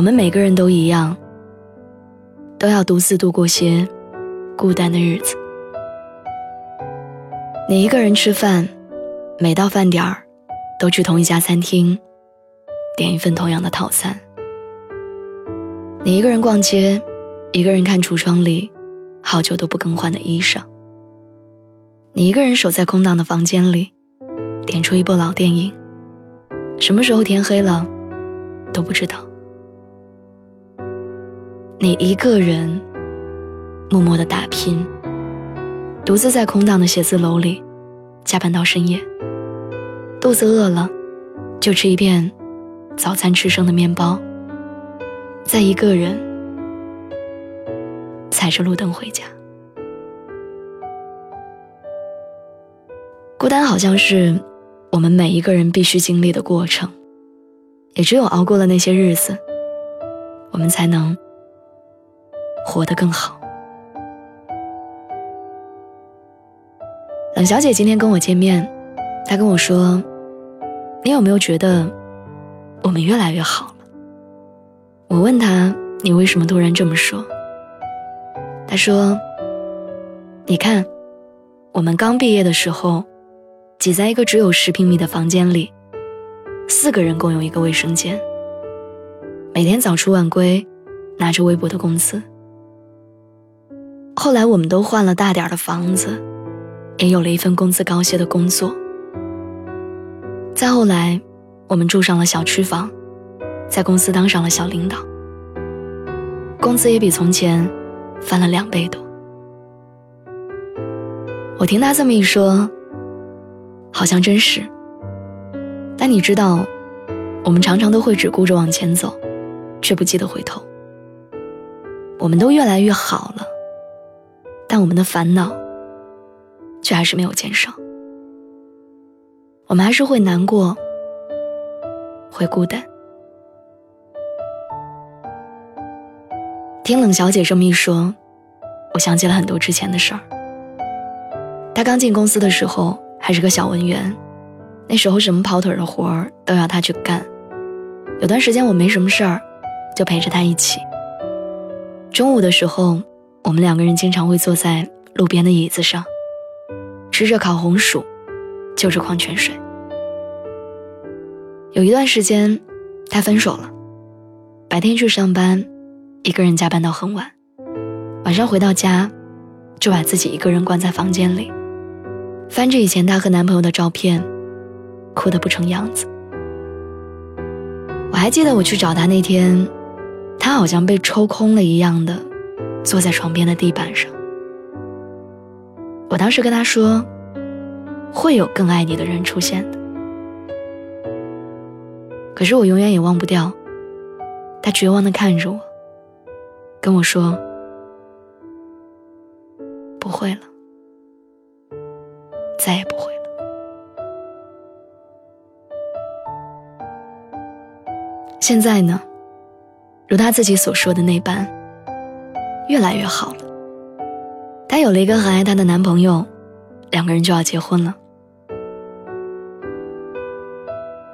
我们每个人都一样，都要独自度过些孤单的日子。你一个人吃饭，每到饭点儿，都去同一家餐厅，点一份同样的套餐。你一个人逛街，一个人看橱窗里好久都不更换的衣裳。你一个人守在空荡的房间里，点出一部老电影，什么时候天黑了都不知道。你一个人默默的打拼，独自在空荡的写字楼里加班到深夜。肚子饿了，就吃一片早餐吃剩的面包。再一个人踩着路灯回家。孤单好像是我们每一个人必须经历的过程，也只有熬过了那些日子，我们才能。活得更好。冷小姐今天跟我见面，她跟我说：“你有没有觉得我们越来越好了？”我问她：“你为什么突然这么说？”她说：“你看，我们刚毕业的时候，挤在一个只有十平米的房间里，四个人共用一个卫生间，每天早出晚归，拿着微薄的工资。”后来我们都换了大点的房子，也有了一份工资高些的工作。再后来，我们住上了小区房，在公司当上了小领导，工资也比从前翻了两倍多。我听他这么一说，好像真是。但你知道，我们常常都会只顾着往前走，却不记得回头。我们都越来越好了。但我们的烦恼，却还是没有减少。我们还是会难过，会孤单。听冷小姐这么一说，我想起了很多之前的事儿。她刚进公司的时候还是个小文员，那时候什么跑腿的活儿都要她去干。有段时间我没什么事儿，就陪着她一起。中午的时候。我们两个人经常会坐在路边的椅子上，吃着烤红薯，就着矿泉水。有一段时间，他分手了，白天去上班，一个人加班到很晚，晚上回到家，就把自己一个人关在房间里，翻着以前她和男朋友的照片，哭得不成样子。我还记得我去找他那天，他好像被抽空了一样的。坐在床边的地板上，我当时跟他说：“会有更爱你的人出现的。”可是我永远也忘不掉，他绝望的看着我，跟我说：“不会了，再也不会了。”现在呢，如他自己所说的那般。越来越好了。她有了一个很爱她的男朋友，两个人就要结婚了。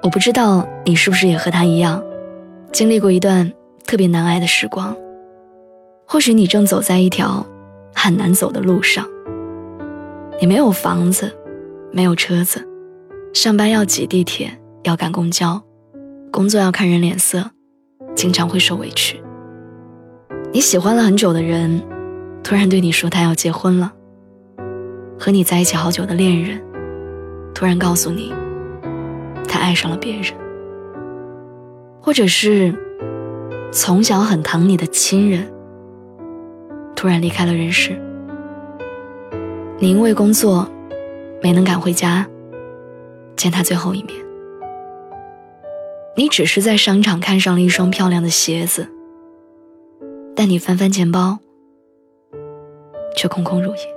我不知道你是不是也和他一样，经历过一段特别难挨的时光。或许你正走在一条很难走的路上。你没有房子，没有车子，上班要挤地铁，要赶公交，工作要看人脸色，经常会受委屈。你喜欢了很久的人，突然对你说他要结婚了。和你在一起好久的恋人，突然告诉你，他爱上了别人。或者是从小很疼你的亲人，突然离开了人世。你因为工作没能赶回家见他最后一面。你只是在商场看上了一双漂亮的鞋子，但你翻翻钱包，却空空如也。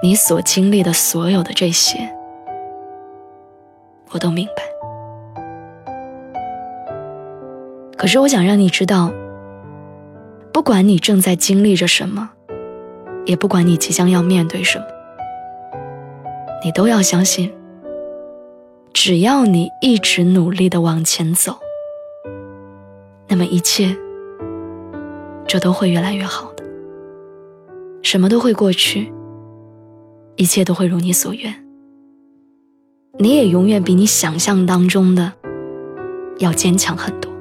你所经历的所有的这些，我都明白。可是我想让你知道，不管你正在经历着什么，也不管你即将要面对什么，你都要相信。只要你一直努力的往前走，那么一切就都会越来越好的。什么都会过去，一切都会如你所愿。你也永远比你想象当中的要坚强很多。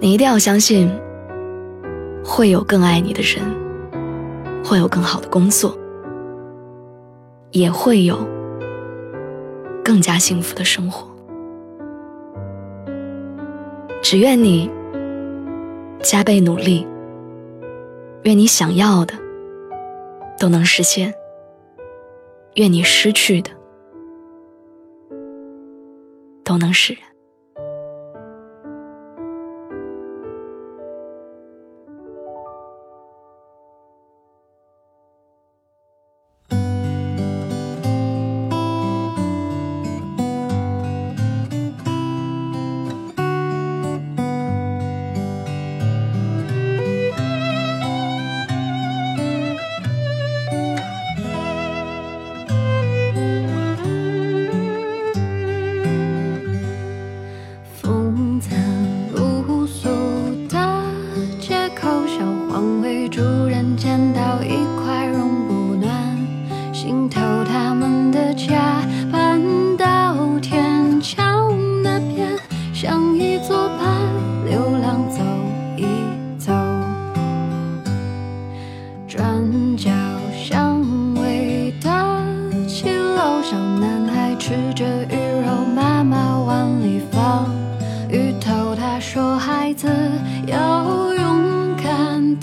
你一定要相信，会有更爱你的人，会有更好的工作，也会有。更加幸福的生活，只愿你加倍努力，愿你想要的都能实现，愿你失去的都能释然。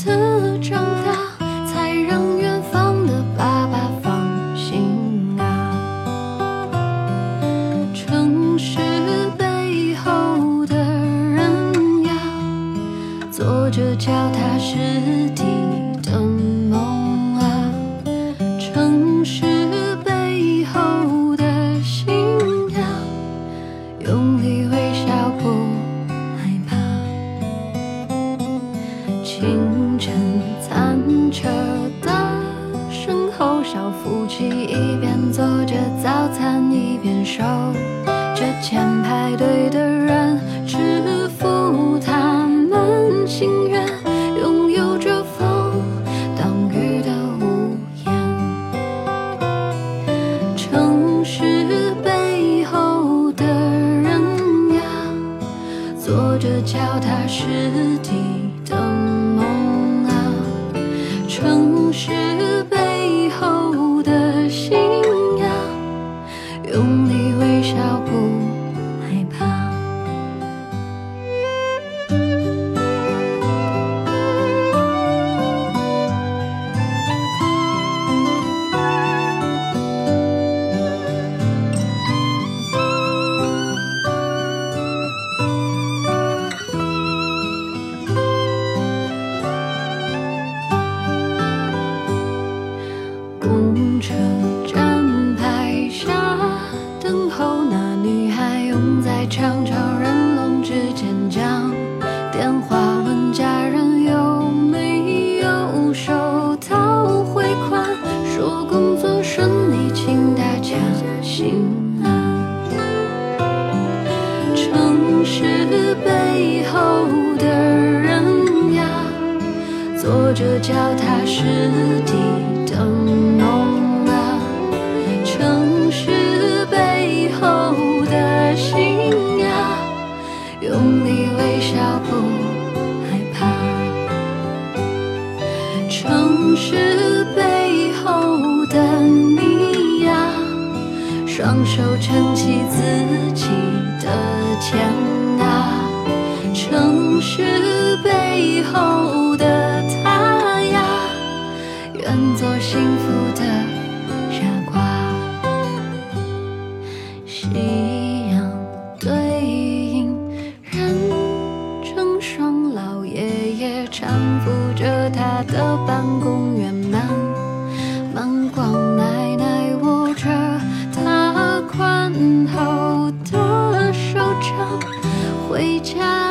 这自己的肩啊，城市。背后的他呀，愿做幸福的傻瓜。夕阳对影，人成双，老爷爷搀扶着他的办公圆满，满光奶奶握着他宽厚，回家。